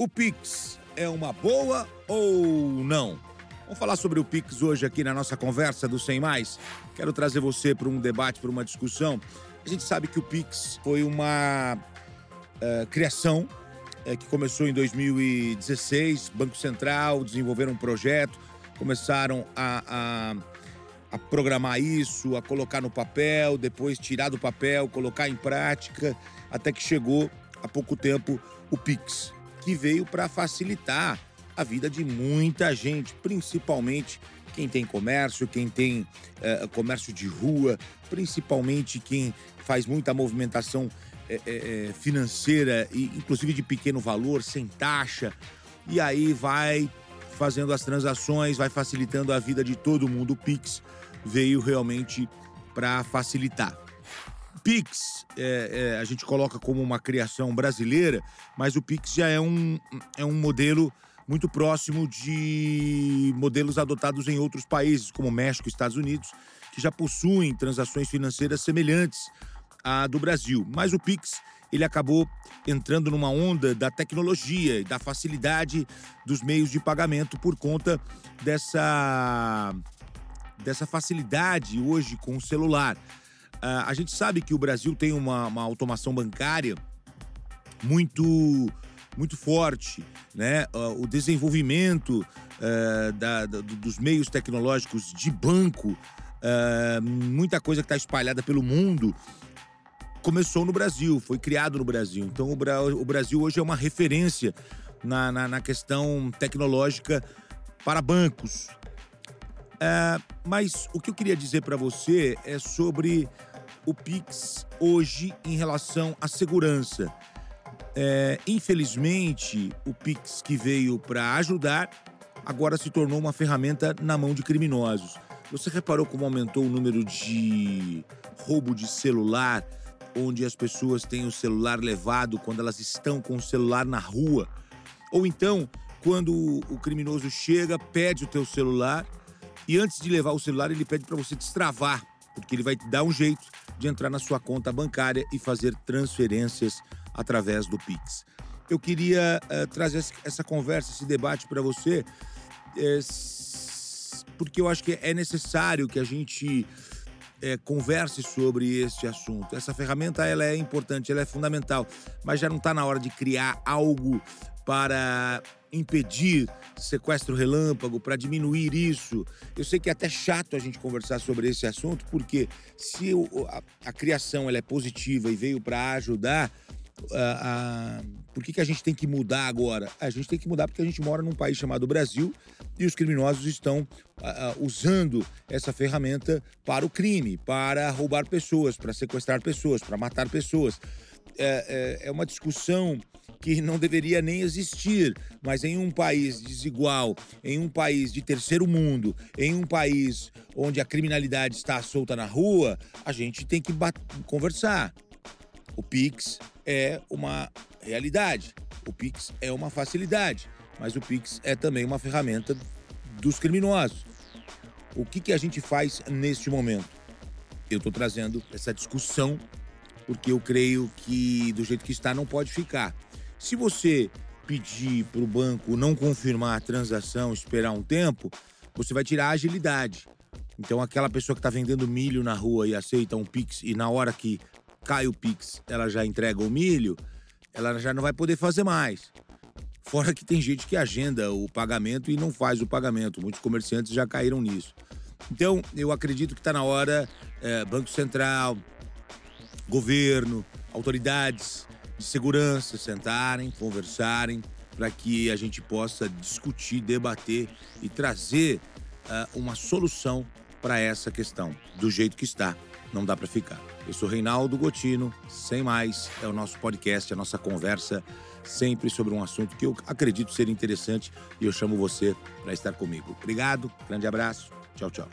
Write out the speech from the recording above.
O Pix é uma boa ou não? Vamos falar sobre o Pix hoje aqui na nossa conversa do Sem Mais. Quero trazer você para um debate, para uma discussão. A gente sabe que o Pix foi uma uh, criação uh, que começou em 2016. Banco Central desenvolveram um projeto, começaram a, a, a programar isso, a colocar no papel, depois tirar do papel, colocar em prática, até que chegou há pouco tempo o Pix, que veio para facilitar a vida de muita gente, principalmente quem tem comércio, quem tem uh, comércio de rua, principalmente quem faz muita movimentação é, é, financeira, e inclusive de pequeno valor, sem taxa, e aí vai fazendo as transações, vai facilitando a vida de todo mundo. O Pix veio realmente para facilitar. Pix é, é, a gente coloca como uma criação brasileira, mas o Pix já é um, é um modelo muito próximo de modelos adotados em outros países, como México e Estados Unidos, que já possuem transações financeiras semelhantes à do Brasil. Mas o Pix ele acabou entrando numa onda da tecnologia e da facilidade dos meios de pagamento por conta dessa, dessa facilidade hoje com o celular. Uh, a gente sabe que o Brasil tem uma, uma automação bancária muito muito forte, né? Uh, o desenvolvimento uh, da, da, dos meios tecnológicos de banco, muita coisa que está espalhada pelo mundo, começou no Brasil, foi criado no Brasil. Então o, Bra o Brasil hoje é uma referência na, na, na questão tecnológica para bancos. Mas o que eu queria dizer para você é sobre o Pix hoje em relação à segurança. É, infelizmente, o Pix que veio para ajudar agora se tornou uma ferramenta na mão de criminosos. Você reparou como aumentou o número de roubo de celular, onde as pessoas têm o celular levado quando elas estão com o celular na rua? Ou então, quando o criminoso chega, pede o teu celular e antes de levar o celular, ele pede para você destravar, porque ele vai te dar um jeito de entrar na sua conta bancária e fazer transferências através do Pix. Eu queria uh, trazer essa conversa, esse debate para você, é, porque eu acho que é necessário que a gente é, converse sobre este assunto. Essa ferramenta ela é importante, ela é fundamental, mas já não está na hora de criar algo para impedir sequestro relâmpago, para diminuir isso. Eu sei que é até chato a gente conversar sobre esse assunto, porque se a, a criação ela é positiva e veio para ajudar, a, por que, que a gente tem que mudar agora? A gente tem que mudar porque a gente mora num país chamado Brasil e os criminosos estão usando essa ferramenta para o crime, para roubar pessoas, para sequestrar pessoas, para matar pessoas. É, é, é uma discussão que não deveria nem existir, mas em um país desigual, em um país de terceiro mundo, em um país onde a criminalidade está solta na rua, a gente tem que conversar. O Pix é uma realidade, o Pix é uma facilidade, mas o Pix é também uma ferramenta dos criminosos. O que, que a gente faz neste momento? Eu estou trazendo essa discussão porque eu creio que do jeito que está não pode ficar. Se você pedir para o banco não confirmar a transação, esperar um tempo, você vai tirar a agilidade. Então, aquela pessoa que está vendendo milho na rua e aceita um Pix e na hora que cai o Pix, ela já entrega o milho, ela já não vai poder fazer mais. Fora que tem gente que agenda o pagamento e não faz o pagamento. Muitos comerciantes já caíram nisso. Então, eu acredito que está na hora é, Banco Central, governo, autoridades de segurança sentarem, conversarem, para que a gente possa discutir, debater e trazer uh, uma solução para essa questão, do jeito que está não dá para ficar. Eu sou Reinaldo Gotino, sem mais, é o nosso podcast, a nossa conversa, sempre sobre um assunto que eu acredito ser interessante e eu chamo você para estar comigo. Obrigado, grande abraço, tchau, tchau.